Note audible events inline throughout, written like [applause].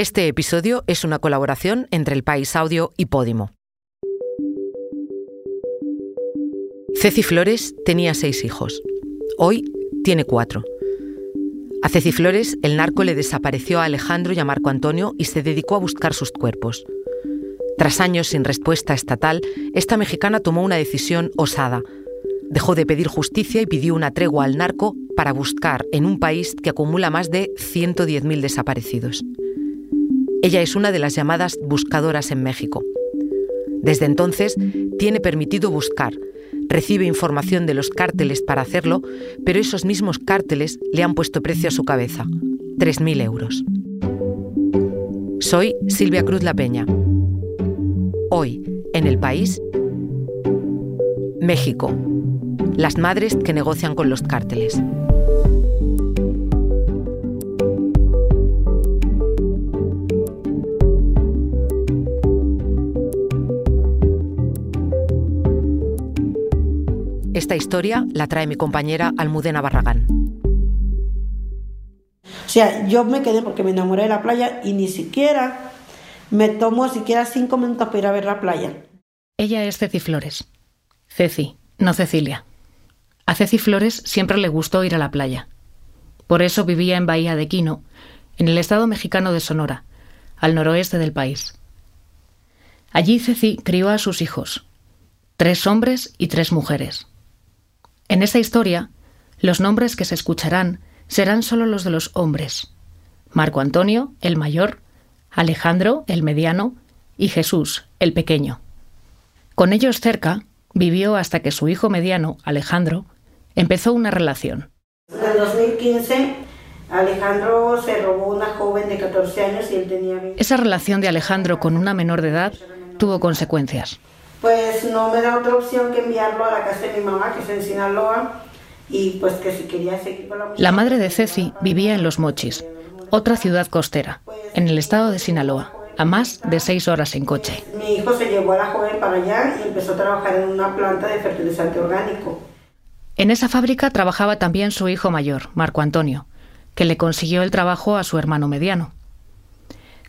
Este episodio es una colaboración entre El País Audio y Podimo. Ceci Flores tenía seis hijos. Hoy tiene cuatro. A Ceci Flores, el narco le desapareció a Alejandro y a Marco Antonio y se dedicó a buscar sus cuerpos. Tras años sin respuesta estatal, esta mexicana tomó una decisión osada. Dejó de pedir justicia y pidió una tregua al narco para buscar en un país que acumula más de 110.000 desaparecidos. Ella es una de las llamadas buscadoras en México. Desde entonces, tiene permitido buscar, recibe información de los cárteles para hacerlo, pero esos mismos cárteles le han puesto precio a su cabeza, 3.000 euros. Soy Silvia Cruz La Peña. Hoy, en el país, México. Las madres que negocian con los cárteles. Esta historia la trae mi compañera Almudena Barragán. O sea, yo me quedé porque me enamoré de la playa y ni siquiera me tomo siquiera cinco minutos para ir a ver la playa. Ella es Ceci Flores. Ceci, no Cecilia. A Ceci Flores siempre le gustó ir a la playa. Por eso vivía en Bahía de Quino, en el estado mexicano de Sonora, al noroeste del país. Allí Ceci crió a sus hijos, tres hombres y tres mujeres. En esta historia, los nombres que se escucharán serán solo los de los hombres. Marco Antonio, el mayor, Alejandro, el mediano, y Jesús, el pequeño. Con ellos cerca, vivió hasta que su hijo mediano, Alejandro, empezó una relación. En 2015, Alejandro se robó una joven de 14 años y él tenía Esa relación de Alejandro con una menor de edad tuvo consecuencias pues no me da otra opción que enviarlo a la casa de mi mamá, que es en Sinaloa, y pues que si quería seguir con la La madre de Ceci vivía en Los Mochis, otra ciudad costera, en el estado de Sinaloa, a más de seis horas en coche. Mi hijo se llevó a la joven para allá y empezó a trabajar en una planta de fertilizante orgánico. En esa fábrica trabajaba también su hijo mayor, Marco Antonio, que le consiguió el trabajo a su hermano mediano.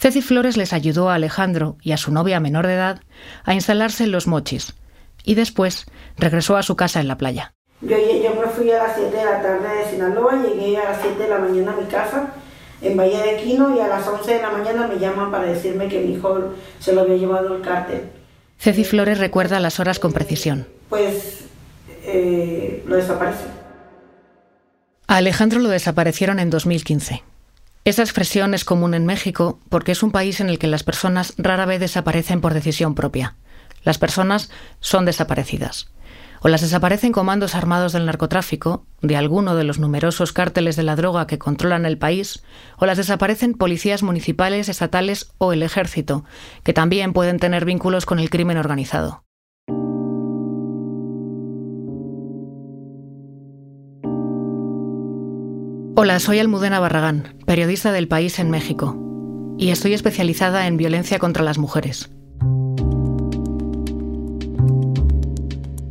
Ceci Flores les ayudó a Alejandro y a su novia menor de edad a instalarse en los mochis y después regresó a su casa en la playa. Yo, me fui a las 7 de la tarde de Sinaloa, llegué a las 7 de la mañana a mi casa en Bahía de Quino y a las 11 de la mañana me llaman para decirme que mi hijo se lo había llevado el cártel. Ceci Flores recuerda las horas con precisión. Pues eh, lo desapareció. A Alejandro lo desaparecieron en 2015. Esa expresión es común en México porque es un país en el que las personas rara vez desaparecen por decisión propia. Las personas son desaparecidas. O las desaparecen comandos armados del narcotráfico, de alguno de los numerosos cárteles de la droga que controlan el país, o las desaparecen policías municipales, estatales o el ejército, que también pueden tener vínculos con el crimen organizado. Hola, soy Almudena Barragán, periodista del País en México, y estoy especializada en violencia contra las mujeres.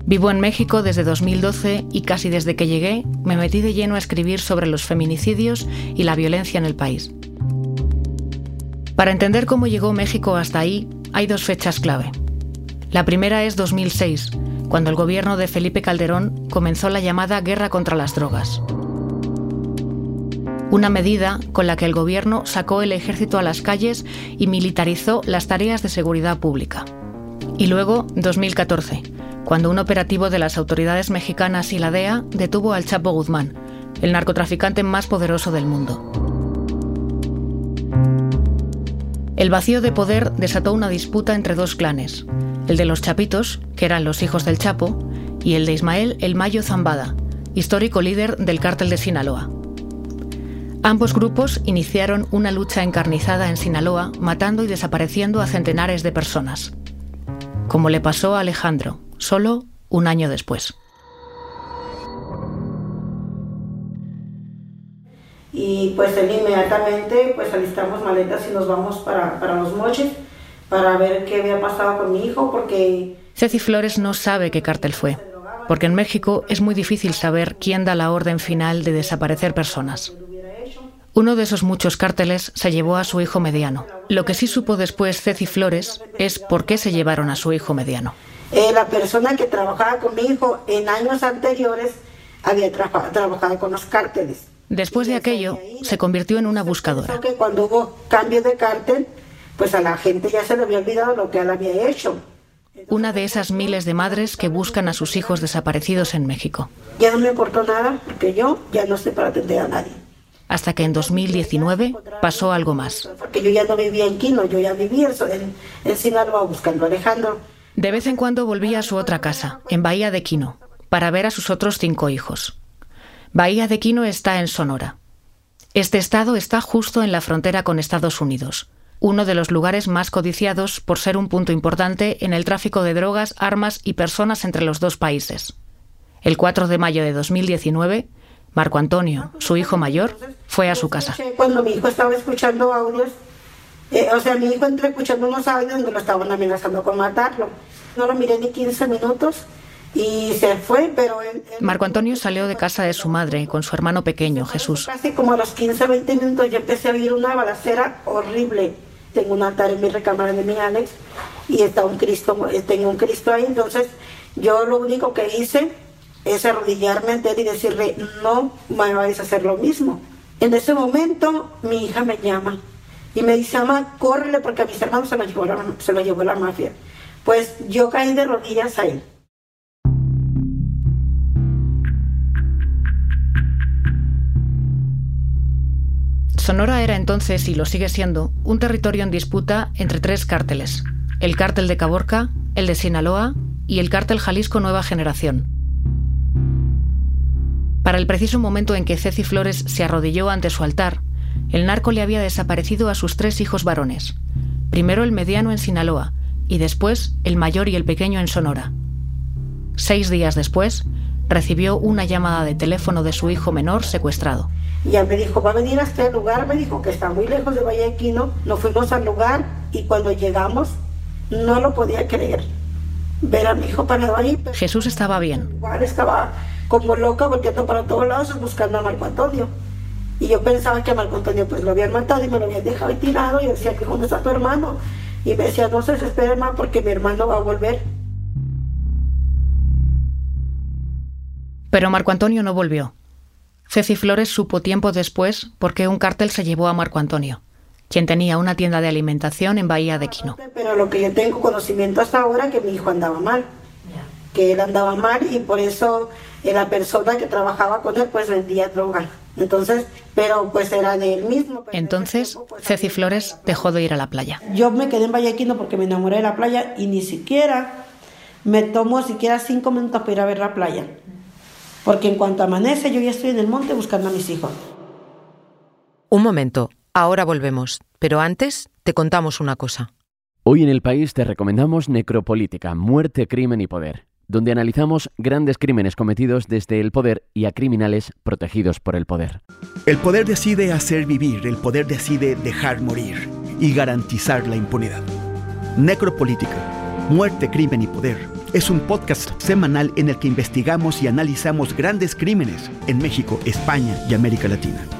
Vivo en México desde 2012 y casi desde que llegué me metí de lleno a escribir sobre los feminicidios y la violencia en el país. Para entender cómo llegó México hasta ahí, hay dos fechas clave. La primera es 2006, cuando el gobierno de Felipe Calderón comenzó la llamada Guerra contra las Drogas una medida con la que el gobierno sacó el ejército a las calles y militarizó las tareas de seguridad pública. Y luego, 2014, cuando un operativo de las autoridades mexicanas y la DEA detuvo al Chapo Guzmán, el narcotraficante más poderoso del mundo. El vacío de poder desató una disputa entre dos clanes, el de los Chapitos, que eran los hijos del Chapo, y el de Ismael El Mayo Zambada, histórico líder del cártel de Sinaloa. Ambos grupos iniciaron una lucha encarnizada en Sinaloa, matando y desapareciendo a centenares de personas. Como le pasó a Alejandro, solo un año después. Y pues él inmediatamente pues alistamos maletas y nos vamos para, para los moches para ver qué había pasado con mi hijo porque... Ceci Flores no sabe qué cártel fue, porque en México es muy difícil saber quién da la orden final de desaparecer personas. Uno de esos muchos cárteles se llevó a su hijo mediano. Lo que sí supo después Ceci Flores es por qué se llevaron a su hijo mediano. Eh, la persona que trabajaba con mi hijo en años anteriores había trabajado con los cárteles. Después de aquello, se convirtió en una buscadora. Que cuando hubo cambio de cártel, pues a la gente ya se le había olvidado lo que él había hecho. Una de esas miles de madres que buscan a sus hijos desaparecidos en México. Ya no me importó nada, porque yo ya no estoy para atender a nadie. Hasta que en 2019 pasó algo más. Porque yo ya no vivía en Quino, yo ya vivía en, en Sinaloa buscando a Alejandro. De vez en cuando volvía a su otra casa, en Bahía de Quino, para ver a sus otros cinco hijos. Bahía de Quino está en Sonora. Este estado está justo en la frontera con Estados Unidos, uno de los lugares más codiciados por ser un punto importante en el tráfico de drogas, armas y personas entre los dos países. El 4 de mayo de 2019, Marco Antonio, su hijo mayor, fue a su casa. Cuando mi hijo estaba escuchando audios, eh, o sea, mi hijo entró escuchando unos audios donde lo estaban amenazando con matarlo. No lo miré ni 15 minutos y se fue, pero Marco Antonio salió de casa de su madre con su hermano pequeño, Jesús. Casi como a los 15 20 minutos yo empecé a oír una balacera horrible. Tengo un altar en mi recámara de mi Alex y está un Cristo, eh, tengo un Cristo ahí, entonces yo lo único que hice es arrodillarme ante él y decirle, no me vais a hacer lo mismo. En ese momento mi hija me llama y me dice, mamá, córrele porque a mis hermanos se lo llevó se lo llevó la mafia. Pues yo caí de rodillas a él. Sonora era entonces, y lo sigue siendo, un territorio en disputa entre tres cárteles. El cártel de Caborca, el de Sinaloa y el cártel Jalisco Nueva Generación. Para el preciso momento en que Ceci Flores se arrodilló ante su altar, el narco le había desaparecido a sus tres hijos varones. Primero el mediano en Sinaloa y después el mayor y el pequeño en Sonora. Seis días después, recibió una llamada de teléfono de su hijo menor secuestrado. Y él me dijo, va a venir a este lugar, me dijo que está muy lejos de Vallequino. Nos fuimos al lugar y cuando llegamos no lo podía creer. Ver a mi hijo parado ahí. Jesús estaba bien. Igual estaba como loca volteando para todos lados buscando a Marco Antonio. Y yo pensaba que a Marco Antonio pues lo habían matado y me lo habían dejado ahí tirado. Y decía, que ¿dónde está tu hermano? Y me decía, no se desespere más porque mi hermano va a volver. Pero Marco Antonio no volvió. Ceci Flores supo tiempo después por qué un cártel se llevó a Marco Antonio, quien tenía una tienda de alimentación en Bahía de Quino. Pero lo que yo tengo conocimiento hasta ahora que mi hijo andaba mal, que él andaba mal y por eso la persona que trabajaba con él pues vendía droga. Entonces, pero pues era de él mismo. Entonces, pues, Ceci Flores dejó de ir a la playa. Yo me quedé en Vallequino porque me enamoré de la playa y ni siquiera me tomo siquiera cinco minutos para ir a ver la playa. Porque en cuanto amanece yo ya estoy en el monte buscando a mis hijos. Un momento, ahora volvemos, pero antes te contamos una cosa. Hoy en el país te recomendamos Necropolítica, Muerte, Crimen y Poder, donde analizamos grandes crímenes cometidos desde el poder y a criminales protegidos por el poder. El poder decide hacer vivir, el poder decide dejar morir y garantizar la impunidad. Necropolítica, Muerte, Crimen y Poder es un podcast semanal en el que investigamos y analizamos grandes crímenes en México, España y América Latina.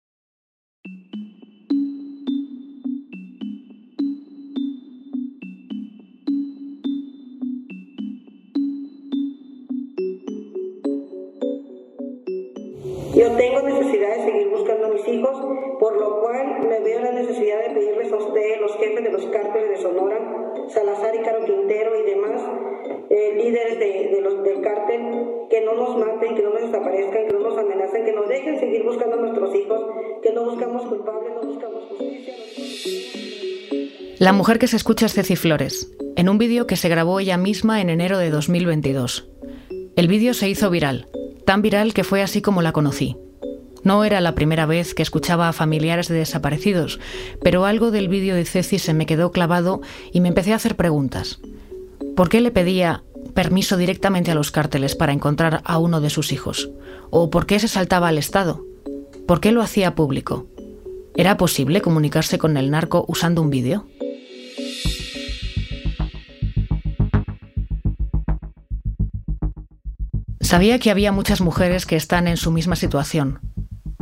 Yo tengo necesidad de seguir buscando a mis hijos, por lo cual me veo la necesidad de pedirles a ustedes, los jefes de los cárteles de Sonora, Salazar y Caro Quintero y demás, eh, líderes de, los, del cártel, que no nos maten, que no nos desaparezcan, que no nos amenacen, que nos dejen seguir buscando a nuestros hijos, que no buscamos culpables, no buscamos justicia. La mujer que se escucha es Ceci Flores, en un vídeo que se grabó ella misma en enero de 2022. El vídeo se hizo viral tan viral que fue así como la conocí. No era la primera vez que escuchaba a familiares de desaparecidos, pero algo del vídeo de Ceci se me quedó clavado y me empecé a hacer preguntas. ¿Por qué le pedía permiso directamente a los cárteles para encontrar a uno de sus hijos? ¿O por qué se saltaba al Estado? ¿Por qué lo hacía público? ¿Era posible comunicarse con el narco usando un vídeo? Sabía que había muchas mujeres que están en su misma situación.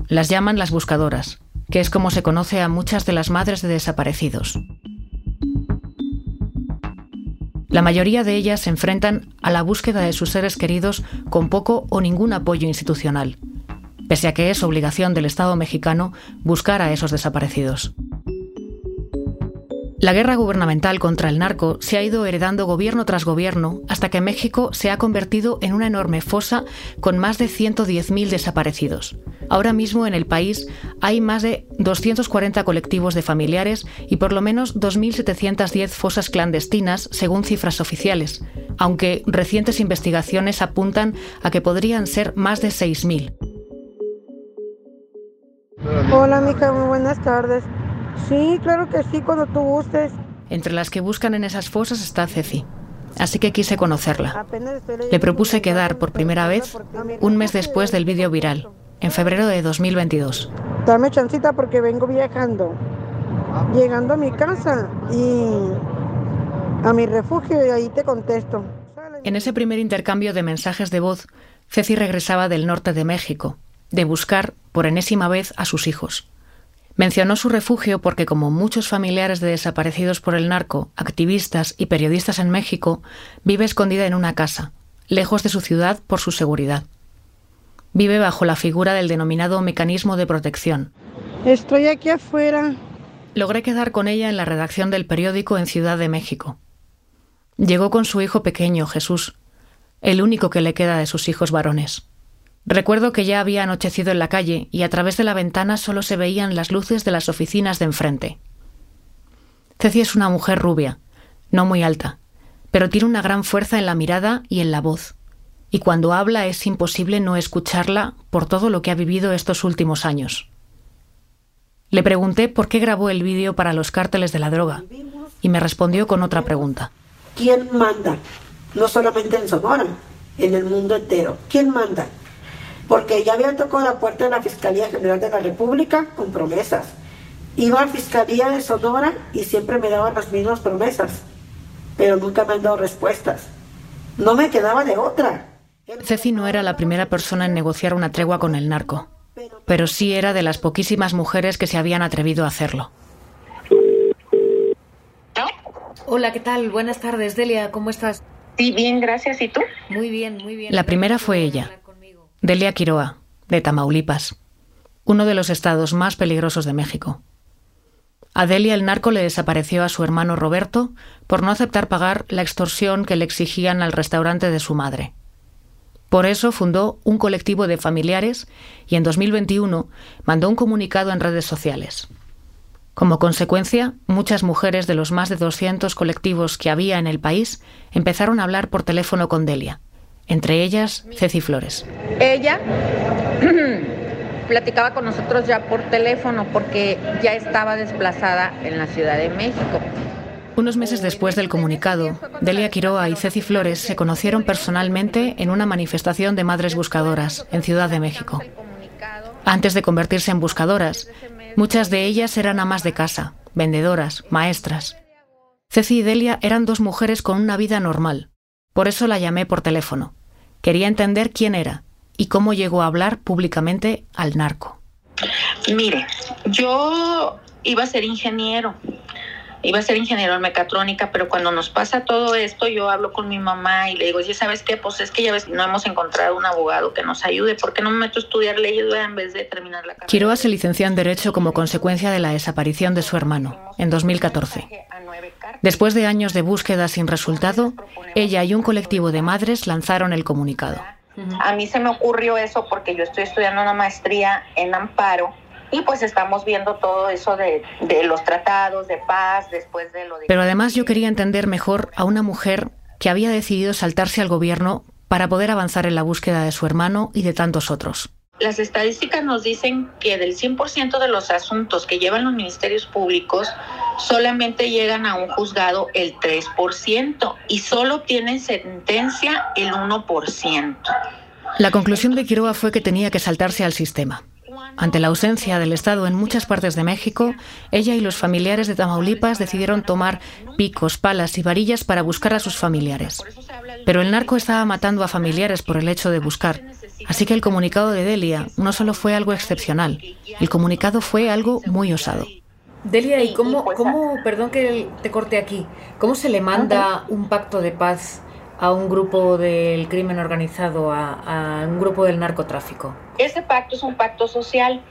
Las llaman las buscadoras, que es como se conoce a muchas de las madres de desaparecidos. La mayoría de ellas se enfrentan a la búsqueda de sus seres queridos con poco o ningún apoyo institucional, pese a que es obligación del Estado mexicano buscar a esos desaparecidos. La guerra gubernamental contra el narco se ha ido heredando gobierno tras gobierno hasta que México se ha convertido en una enorme fosa con más de 110.000 desaparecidos. Ahora mismo en el país hay más de 240 colectivos de familiares y por lo menos 2.710 fosas clandestinas, según cifras oficiales, aunque recientes investigaciones apuntan a que podrían ser más de 6.000. Hola, Mica, muy buenas tardes. Sí, claro que sí, cuando tú gustes. Entre las que buscan en esas fosas está Ceci. Así que quise conocerla. Le propuse quedar por primera vez un mes después del vídeo viral, en febrero de 2022. Dame chancita porque vengo viajando. Llegando a mi casa y a mi refugio y ahí te contesto. En ese primer intercambio de mensajes de voz, Ceci regresaba del norte de México, de buscar por enésima vez a sus hijos. Mencionó su refugio porque, como muchos familiares de desaparecidos por el narco, activistas y periodistas en México, vive escondida en una casa, lejos de su ciudad por su seguridad. Vive bajo la figura del denominado mecanismo de protección. Estoy aquí afuera. Logré quedar con ella en la redacción del periódico en Ciudad de México. Llegó con su hijo pequeño, Jesús, el único que le queda de sus hijos varones. Recuerdo que ya había anochecido en la calle y a través de la ventana solo se veían las luces de las oficinas de enfrente. Ceci es una mujer rubia, no muy alta, pero tiene una gran fuerza en la mirada y en la voz, y cuando habla es imposible no escucharla por todo lo que ha vivido estos últimos años. Le pregunté por qué grabó el vídeo para los cárteles de la droga, y me respondió con otra pregunta. ¿Quién manda? No solamente en Sonora, en el mundo entero. ¿Quién manda? Porque ya habían tocado la puerta de la Fiscalía General de la República con promesas. Iba a la Fiscalía de Sonora y siempre me daban las mismas promesas, pero nunca me han dado respuestas. No me quedaba de otra. Ceci no era la primera persona en negociar una tregua con el narco, pero sí era de las poquísimas mujeres que se habían atrevido a hacerlo. Hola, ¿qué tal? Buenas tardes, Delia, ¿cómo estás? Sí, bien, gracias. ¿Y tú? Muy bien, muy bien. La primera fue ella. Delia Quiroa, de Tamaulipas, uno de los estados más peligrosos de México. A Delia el narco le desapareció a su hermano Roberto por no aceptar pagar la extorsión que le exigían al restaurante de su madre. Por eso fundó un colectivo de familiares y en 2021 mandó un comunicado en redes sociales. Como consecuencia, muchas mujeres de los más de 200 colectivos que había en el país empezaron a hablar por teléfono con Delia entre ellas Ceci Flores. Ella [clears throat] platicaba con nosotros ya por teléfono porque ya estaba desplazada en la Ciudad de México. Unos meses después del comunicado, Delia Quiroa y Ceci Flores se conocieron personalmente en una manifestación de madres buscadoras en Ciudad de México. Antes de convertirse en buscadoras, muchas de ellas eran amas de casa, vendedoras, maestras. Ceci y Delia eran dos mujeres con una vida normal. Por eso la llamé por teléfono. Quería entender quién era y cómo llegó a hablar públicamente al narco. Mire, yo iba a ser ingeniero, iba a ser ingeniero en mecatrónica, pero cuando nos pasa todo esto, yo hablo con mi mamá y le digo, ¿ya sabes qué? Pues es que ya ves, no hemos encontrado un abogado que nos ayude, ¿por qué no me meto a estudiar leyes en vez de terminar la carrera? Quiroga se licenció en Derecho como consecuencia de la desaparición de su hermano, en 2014. Después de años de búsqueda sin resultado, ella y un colectivo de madres lanzaron el comunicado. A mí se me ocurrió eso porque yo estoy estudiando una maestría en amparo y pues estamos viendo todo eso de, los tratados de paz después de lo de... Pero además yo quería entender mejor a una mujer que había decidido saltarse al gobierno para poder avanzar en la búsqueda de su hermano y de tantos otros. Las estadísticas nos dicen que del 100% de los asuntos que llevan los ministerios públicos, solamente llegan a un juzgado el 3% y solo obtienen sentencia el 1%. La conclusión de Quiroga fue que tenía que saltarse al sistema. Ante la ausencia del Estado en muchas partes de México, ella y los familiares de Tamaulipas decidieron tomar picos, palas y varillas para buscar a sus familiares. Pero el narco estaba matando a familiares por el hecho de buscar. Así que el comunicado de Delia no solo fue algo excepcional, el comunicado fue algo muy osado. Delia, ¿y cómo, cómo, perdón que te corte aquí, cómo se le manda un pacto de paz a un grupo del crimen organizado, a, un grupo del narcotráfico? Ese pacto es un pacto social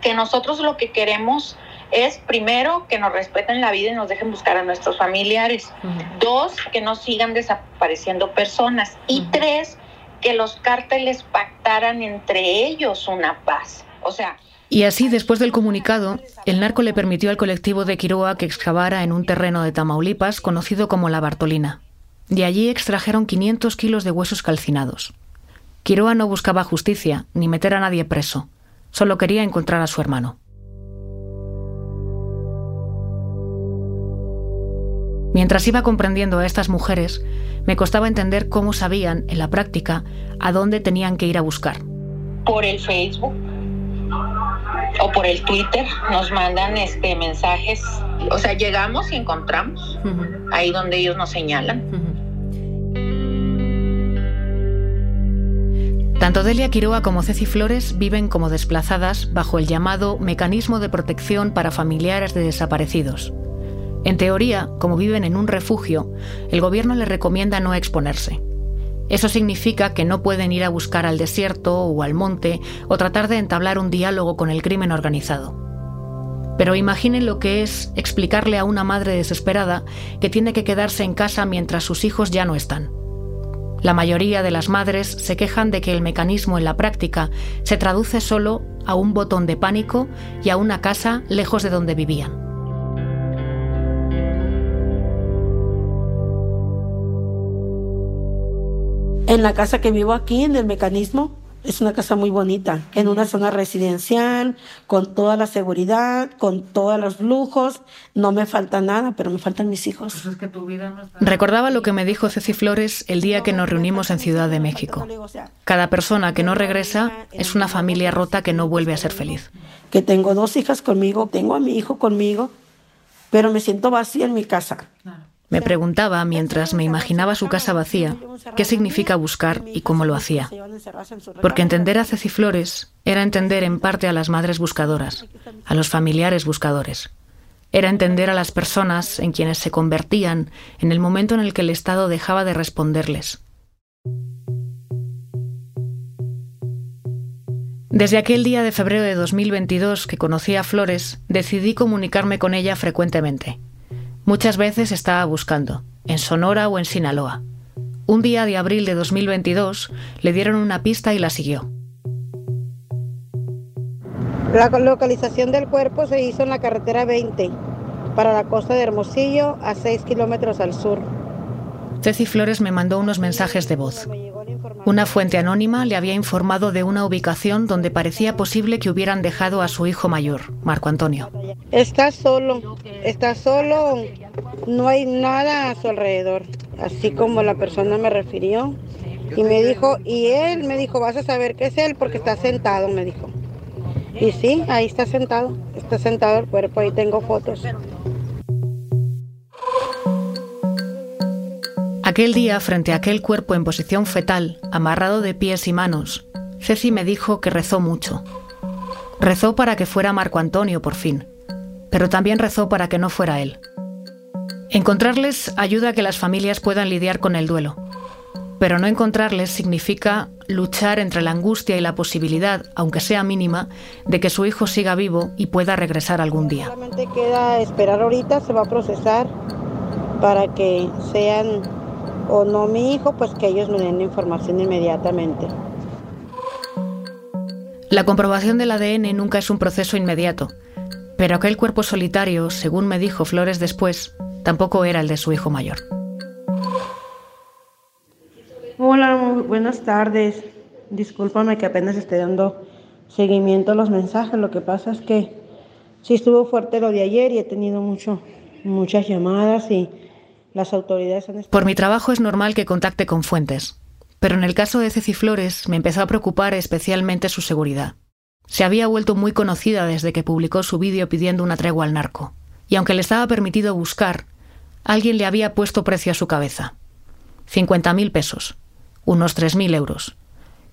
que nosotros lo que queremos es primero que nos respeten la vida y nos dejen buscar a nuestros familiares. Dos, que no sigan desapareciendo personas. Y tres, que los cárteles pactaran entre ellos una paz. O sea... Y así, después del comunicado, el narco le permitió al colectivo de Quiroa que excavara en un terreno de Tamaulipas conocido como La Bartolina. De allí extrajeron 500 kilos de huesos calcinados. Quiroa no buscaba justicia ni meter a nadie preso, solo quería encontrar a su hermano. Mientras iba comprendiendo a estas mujeres, me costaba entender cómo sabían, en la práctica, a dónde tenían que ir a buscar. Por el Facebook o por el Twitter nos mandan este mensajes. O sea, llegamos y encontramos ahí donde ellos nos señalan. Tanto Delia Quiroa como Ceci Flores viven como desplazadas bajo el llamado Mecanismo de Protección para Familiares de Desaparecidos. En teoría, como viven en un refugio, el gobierno les recomienda no exponerse. Eso significa que no pueden ir a buscar al desierto o al monte o tratar de entablar un diálogo con el crimen organizado. Pero imaginen lo que es explicarle a una madre desesperada que tiene que quedarse en casa mientras sus hijos ya no están. La mayoría de las madres se quejan de que el mecanismo en la práctica se traduce solo a un botón de pánico y a una casa lejos de donde vivían. En la casa que vivo aquí, en el mecanismo, es una casa muy bonita, en una zona residencial, con toda la seguridad, con todos los lujos. No me falta nada, pero me faltan mis hijos. Pues Recordaba lo que me dijo Ceci Flores el día que nos reunimos en Ciudad de México. Cada persona que no regresa es una familia rota que no vuelve a ser feliz. Que tengo dos hijas conmigo, tengo a mi hijo conmigo, pero me siento vacía en mi casa. Me preguntaba, mientras me imaginaba su casa vacía, qué significa buscar y cómo lo hacía. Porque entender a Ceci Flores era entender en parte a las madres buscadoras, a los familiares buscadores. Era entender a las personas en quienes se convertían en el momento en el que el Estado dejaba de responderles. Desde aquel día de febrero de 2022 que conocí a Flores, decidí comunicarme con ella frecuentemente. Muchas veces estaba buscando, en Sonora o en Sinaloa. Un día de abril de 2022 le dieron una pista y la siguió. La localización del cuerpo se hizo en la carretera 20, para la costa de Hermosillo, a 6 kilómetros al sur. Ceci Flores me mandó unos mensajes de voz. Una fuente anónima le había informado de una ubicación donde parecía posible que hubieran dejado a su hijo mayor, Marco Antonio. Está solo, está solo, no hay nada a su alrededor, así como la persona me refirió. Y me dijo, y él me dijo, vas a saber qué es él porque está sentado, me dijo. Y sí, ahí está sentado, está sentado el cuerpo, ahí tengo fotos. Aquel día, frente a aquel cuerpo en posición fetal, amarrado de pies y manos, Ceci me dijo que rezó mucho. Rezó para que fuera Marco Antonio por fin, pero también rezó para que no fuera él. Encontrarles ayuda a que las familias puedan lidiar con el duelo, pero no encontrarles significa luchar entre la angustia y la posibilidad, aunque sea mínima, de que su hijo siga vivo y pueda regresar algún día. Solamente queda esperar ahorita, se va a procesar para que sean o no mi hijo, pues que ellos me den la información inmediatamente. La comprobación del ADN nunca es un proceso inmediato, pero aquel cuerpo solitario, según me dijo Flores después, tampoco era el de su hijo mayor. Hola, buenas tardes. Discúlpame que apenas esté dando seguimiento a los mensajes. Lo que pasa es que sí estuvo fuerte lo de ayer y he tenido mucho, muchas llamadas y Por mi trabajo es normal que contacte con fuentes, pero en el caso de Ceci Flores me empezó a preocupar especialmente su seguridad. Se había vuelto muy conocida desde que publicó su vídeo pidiendo una tregua al narco. Y aunque le estaba permitido buscar, alguien le había puesto precio a su cabeza. 50.000 pesos, unos 3.000 euros.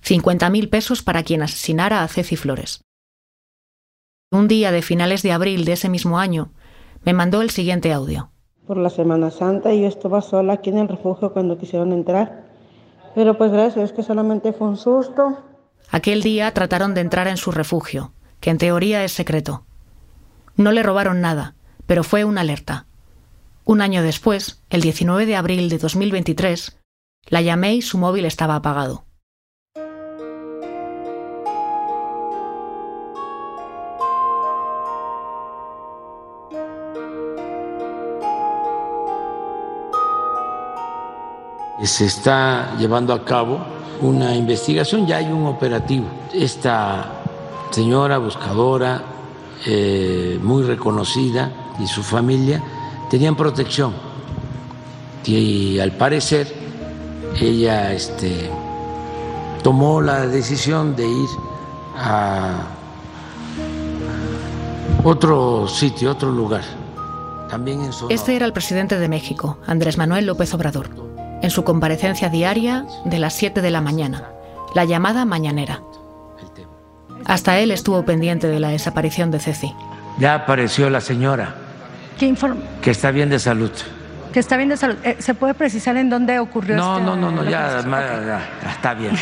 50.000 pesos para quien asesinara a Ceci Flores. Un día de finales de abril de ese mismo año, me mandó el siguiente audio. Por la Semana Santa y yo estaba sola aquí en el refugio cuando quisieron entrar. Pero pues gracias, es que solamente fue un susto. Aquel día trataron de entrar en su refugio, que en teoría es secreto. No le robaron nada, pero fue una alerta. Un año después, el 19 de abril de 2023, la llamé y su móvil estaba apagado. Se está llevando a cabo una investigación, ya hay un operativo. Esta señora buscadora, eh, muy reconocida, y su familia tenían protección. Y al parecer ella este, tomó la decisión de ir a otro sitio, otro lugar. También en Este era el presidente de México, Andrés Manuel López Obrador en su comparecencia diaria de las 7 de la mañana, la llamada mañanera. Hasta él estuvo pendiente de la desaparición de Ceci. Ya apareció la señora. ¿Qué informa? Que está bien de salud. Que está bien de salud. Eh, ¿Se puede precisar en dónde ocurrió No, no, no, no, ya, ya está bien.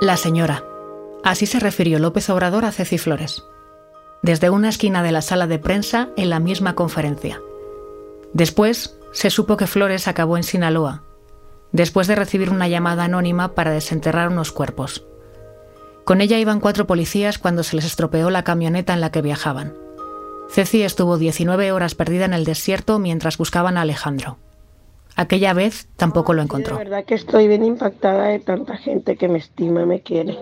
La señora. Así se refirió López Obrador a Ceci Flores. Desde una esquina de la sala de prensa en la misma conferencia. Después, se supo que Flores acabó en Sinaloa, después de recibir una llamada anónima para desenterrar unos cuerpos. Con ella iban cuatro policías cuando se les estropeó la camioneta en la que viajaban. Ceci estuvo 19 horas perdida en el desierto mientras buscaban a Alejandro. Aquella vez tampoco lo encontró. La verdad que estoy bien impactada de tanta gente que me estima me quiere.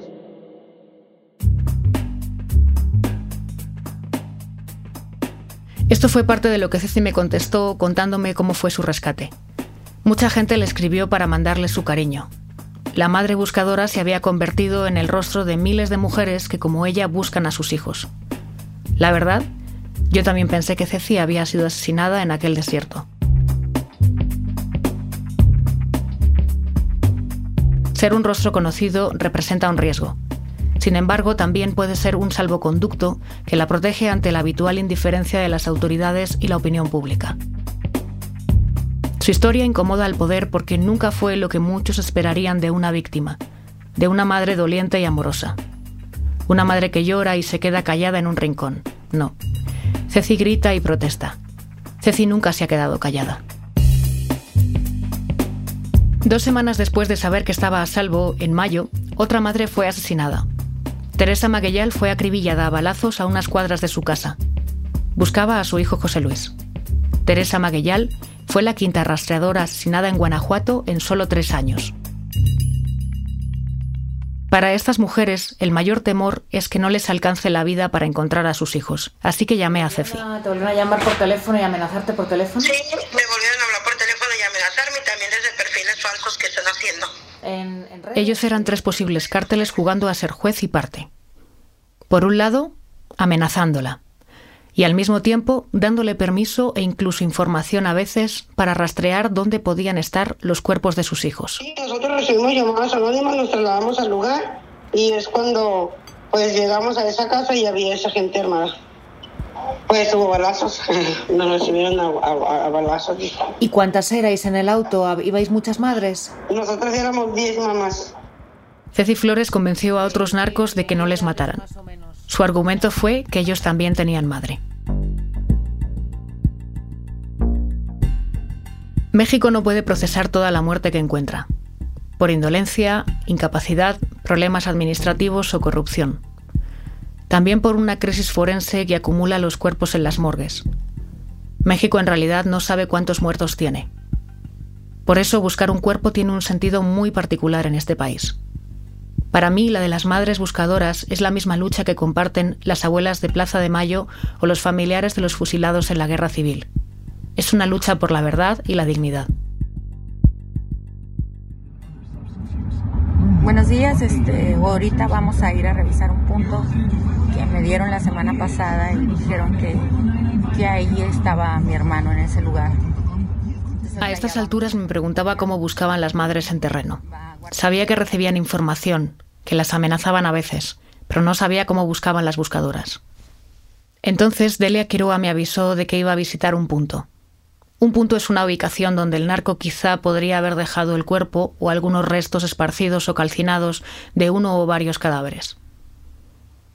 Esto fue parte de lo que Ceci me contestó contándome cómo fue su rescate. Mucha gente le escribió para mandarle su cariño. La madre buscadora se había convertido en el rostro de miles de mujeres que como ella buscan a sus hijos. La verdad, yo también pensé que Ceci había sido asesinada en aquel desierto. Ser un rostro conocido representa un riesgo. Sin embargo, también puede ser un salvoconducto que la protege ante la habitual indiferencia de las autoridades y la opinión pública. Su historia incomoda al poder porque nunca fue lo que muchos esperarían de una víctima, de una madre doliente y amorosa. Una madre que llora y se queda callada en un rincón. No. Ceci grita y protesta. Ceci nunca se ha quedado callada. Dos semanas después de saber que estaba a salvo, en mayo, otra madre fue asesinada. Teresa Maguellal fue acribillada a balazos a unas cuadras de su casa. Buscaba a su hijo José Luis. Teresa Maguellal fue la quinta rastreadora asesinada en Guanajuato en solo tres años. Para estas mujeres, el mayor temor es que no les alcance la vida para encontrar a sus hijos. Así que llamé a Cefi. ¿Te volvieron a llamar por teléfono y amenazarte por teléfono? Sí, me volvieron a hablar por teléfono y amenazarme también desde perfiles falsos que están haciendo. Ellos eran tres posibles cárteles jugando a ser juez y parte. Por un lado, amenazándola, y al mismo tiempo dándole permiso e incluso información a veces para rastrear dónde podían estar los cuerpos de sus hijos. nosotros recibimos llamadas anónimas, nos trasladamos al lugar y es cuando pues llegamos a esa casa y había esa gente armada. Pues hubo balazos, [laughs] nos recibieron a, balazos. ¿Y cuántas erais en el auto? ¿Ibais muchas madres? Nosotros éramos 10 mamás. Ceci Flores convenció a otros narcos de que no les mataran. Su argumento fue que ellos también tenían madre. México no puede procesar toda la muerte que encuentra, por indolencia, incapacidad, problemas administrativos o corrupción también por una crisis forense que acumula los cuerpos en las morgues. México en realidad no sabe cuántos muertos tiene. Por eso buscar un cuerpo tiene un sentido muy particular en este país. Para mí, la de las madres buscadoras es la misma lucha que comparten las abuelas de Plaza de Mayo o los familiares de los fusilados en la guerra civil. Es una lucha por la verdad y la dignidad. Buenos días, este, ahorita vamos a ir a revisar un punto que me dieron la semana pasada y dijeron que, que ahí estaba mi hermano en ese lugar. A estas alturas me preguntaba cómo buscaban las madres en terreno. Sabía que recibían información, que las amenazaban a veces, pero no sabía cómo buscaban las buscadoras. Entonces Delia Quiroga me avisó de que iba a visitar un punto. Un punto es una ubicación donde el narco quizá podría haber dejado el cuerpo o algunos restos esparcidos o calcinados de uno o varios cadáveres.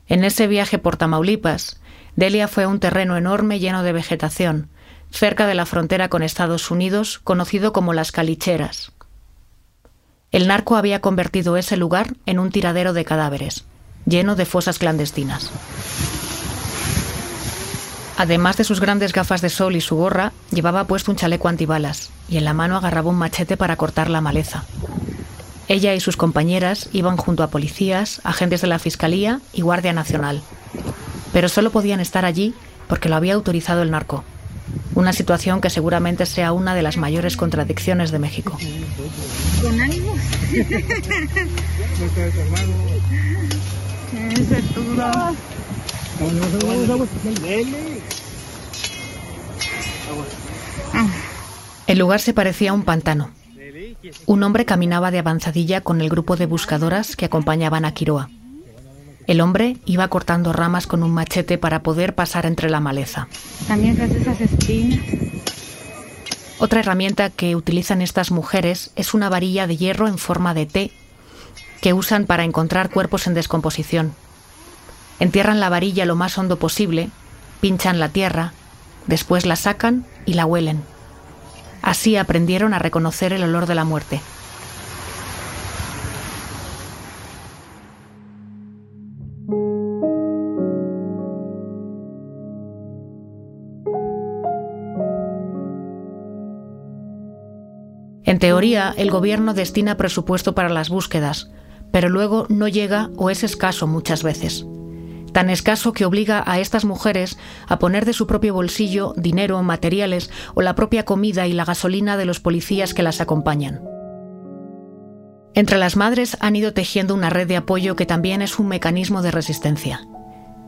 En ese viaje por Tamaulipas, Delia fue a un terreno enorme lleno de vegetación, cerca de la frontera con Estados Unidos, conocido como las Calicheras. El narco había convertido ese lugar en un tiradero de cadáveres, lleno de fosas clandestinas. Además de sus grandes gafas de sol y su gorra, llevaba puesto un chaleco antibalas y en la mano agarraba un machete para cortar la maleza. Ella y sus compañeras iban junto a policías, agentes de la Fiscalía y Guardia Nacional. Pero solo podían estar allí porque lo había autorizado el narco. Una situación que seguramente sea una de las mayores contradicciones de México. Con ánimo. [laughs] [laughs] El lugar se parecía a un pantano. Un hombre caminaba de avanzadilla con el grupo de buscadoras que acompañaban a Quiroa. El hombre iba cortando ramas con un machete para poder pasar entre la maleza. También esas espinas. Otra herramienta que utilizan estas mujeres es una varilla de hierro en forma de T que usan para encontrar cuerpos en descomposición. Entierran la varilla lo más hondo posible, pinchan la tierra, después la sacan y la huelen. Así aprendieron a reconocer el olor de la muerte. En teoría, el gobierno destina presupuesto para las búsquedas, pero luego no llega o es escaso muchas veces. Tan escaso que obliga a estas mujeres a poner de su propio bolsillo dinero, materiales o la propia comida y la gasolina de los policías que las acompañan. Entre las madres han ido tejiendo una red de apoyo que también es un mecanismo de resistencia.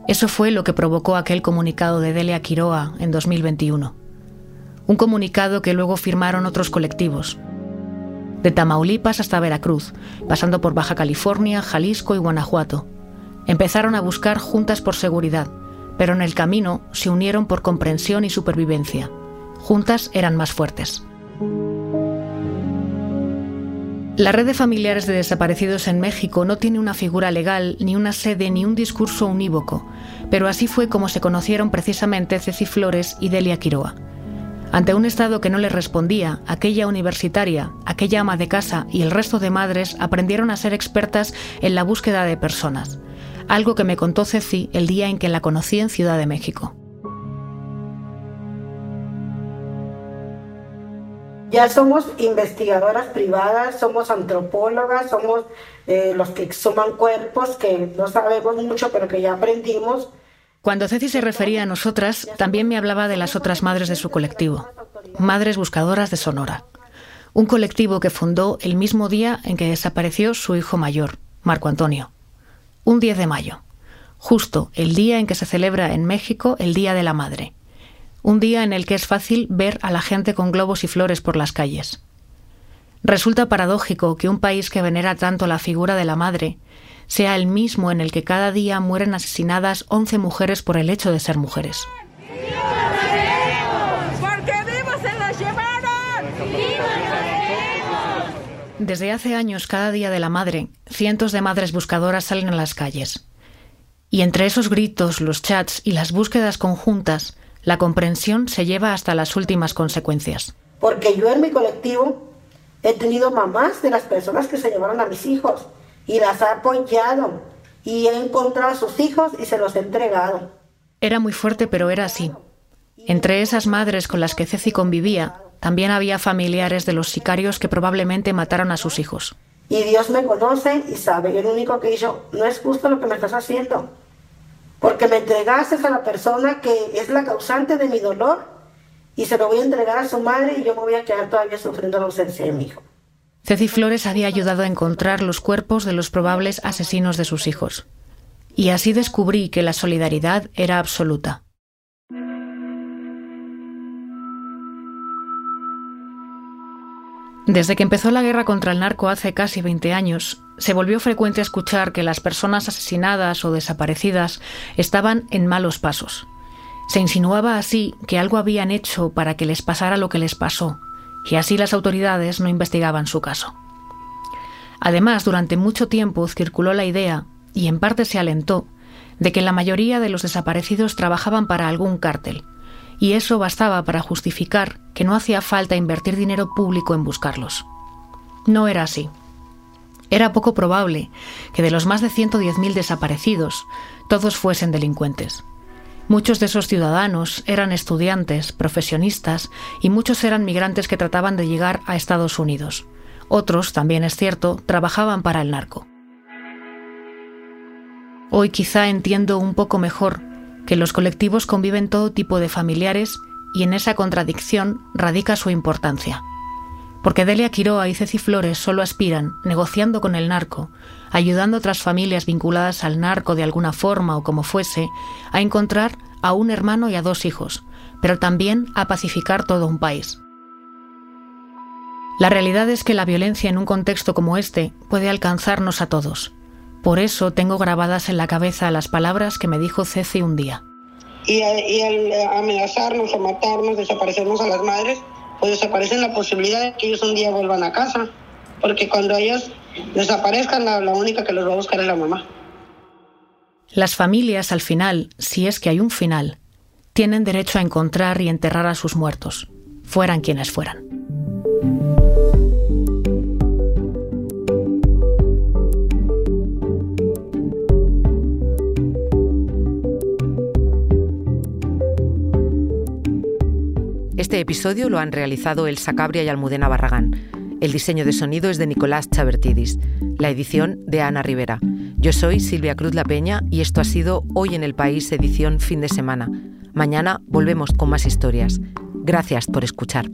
Eso fue lo que provocó aquel comunicado de Delia Quiroa en 2021. Un comunicado que luego firmaron otros colectivos, de Tamaulipas hasta Veracruz, pasando por Baja California, Jalisco y Guanajuato. Empezaron a buscar juntas por seguridad, pero en el camino se unieron por comprensión y supervivencia. Juntas eran más fuertes. La red de familiares de desaparecidos en México no tiene una figura legal, ni una sede, ni un discurso unívoco, pero así fue como se conocieron precisamente Ceci Flores y Delia Quiroa. Ante un Estado que no les respondía, aquella universitaria, aquella ama de casa y el resto de madres aprendieron a ser expertas en la búsqueda de personas, algo que me contó Ceci el día en que la conocí en Ciudad de México. Ya somos investigadoras privadas, somos antropólogas, somos eh, los que suman cuerpos, que no sabemos mucho, pero que ya aprendimos. Cuando Ceci se refería a nosotras, también me hablaba de las otras madres de su colectivo, Madres Buscadoras de Sonora, un colectivo que fundó el mismo día en que desapareció su hijo mayor, Marco Antonio, un 10 de mayo, justo el día en que se celebra en México el Día de la Madre, un día en el que es fácil ver a la gente con globos y flores por las calles. Resulta paradójico que un país que venera tanto la figura de la madre sea el mismo en el que cada día mueren asesinadas 11 mujeres por el hecho de ser mujeres. Desde hace años, cada día de la madre, cientos de madres buscadoras salen a las calles. Y entre esos gritos, los chats y las búsquedas conjuntas, la comprensión se lleva hasta las últimas consecuencias. Porque yo en mi colectivo he tenido mamás de las personas que se llevaron a mis hijos y las ha apoyado y he encontrado a sus hijos y se los he entregado. Era muy fuerte, pero era así. Entre esas madres con las que Ceci convivía, también había familiares de los sicarios que probablemente mataron a sus hijos. Y Dios me conoce y sabe, yo lo único que yo no es justo lo que me estás haciendo, porque me entregaste a la persona que es la causante de mi dolor y se lo voy a entregar a su madre y yo me voy a quedar todavía sufriendo la ausencia de mi hijo. Ceci Flores había ayudado a encontrar los cuerpos de los probables asesinos de sus hijos. Y así descubrí que la solidaridad era absoluta. Desde que empezó la guerra contra el narco hace casi 20 años, se volvió frecuente escuchar que las personas asesinadas o desaparecidas estaban en malos pasos. Se insinuaba así que algo habían hecho para que les pasara lo que les pasó, y así las autoridades no investigaban su caso. Además, durante mucho tiempo circuló la idea, y en parte se alentó, de que la mayoría de los desaparecidos trabajaban para algún cártel, y eso bastaba para justificar que no hacía falta invertir dinero público en buscarlos. No era así. Era poco probable que de los más de 110.000 desaparecidos, todos fuesen delincuentes. Muchos de esos ciudadanos eran estudiantes, profesionistas y muchos eran migrantes que trataban de llegar a Estados Unidos. Otros, también es cierto, trabajaban para el narco. Hoy quizá entiendo un poco mejor que los colectivos conviven todo tipo de familiares y en esa contradicción radica su importancia. Porque Delia Quiroa y Ceci Flores solo aspiran, negociando con el narco, ayudando a otras familias vinculadas al narco de alguna forma o como fuese, a encontrar a un hermano y a dos hijos, pero también a pacificar todo un país. La realidad es que la violencia en un contexto como este puede alcanzarnos a todos, por eso tengo grabadas en la cabeza las palabras que me dijo Ceci un día. Y, al amenazarnos o matarnos, desaparecernos a las madres, pues desaparecen la posibilidad de que ellos un día vuelvan a casa. Porque cuando ellos desaparezcan, la, la única que los va a buscar es la mamá. Las familias, al final, si es que hay un final, tienen derecho a encontrar y enterrar a sus muertos, fueran quienes fueran. Este episodio lo han realizado El Sacabria y Almudena Barragán. El diseño de sonido es de Nicolás Chabertidis. La edición de Ana Rivera. Yo soy Silvia Cruz La Peña y esto ha sido Hoy en el País, edición fin de semana. Mañana volvemos con más historias. Gracias por escuchar.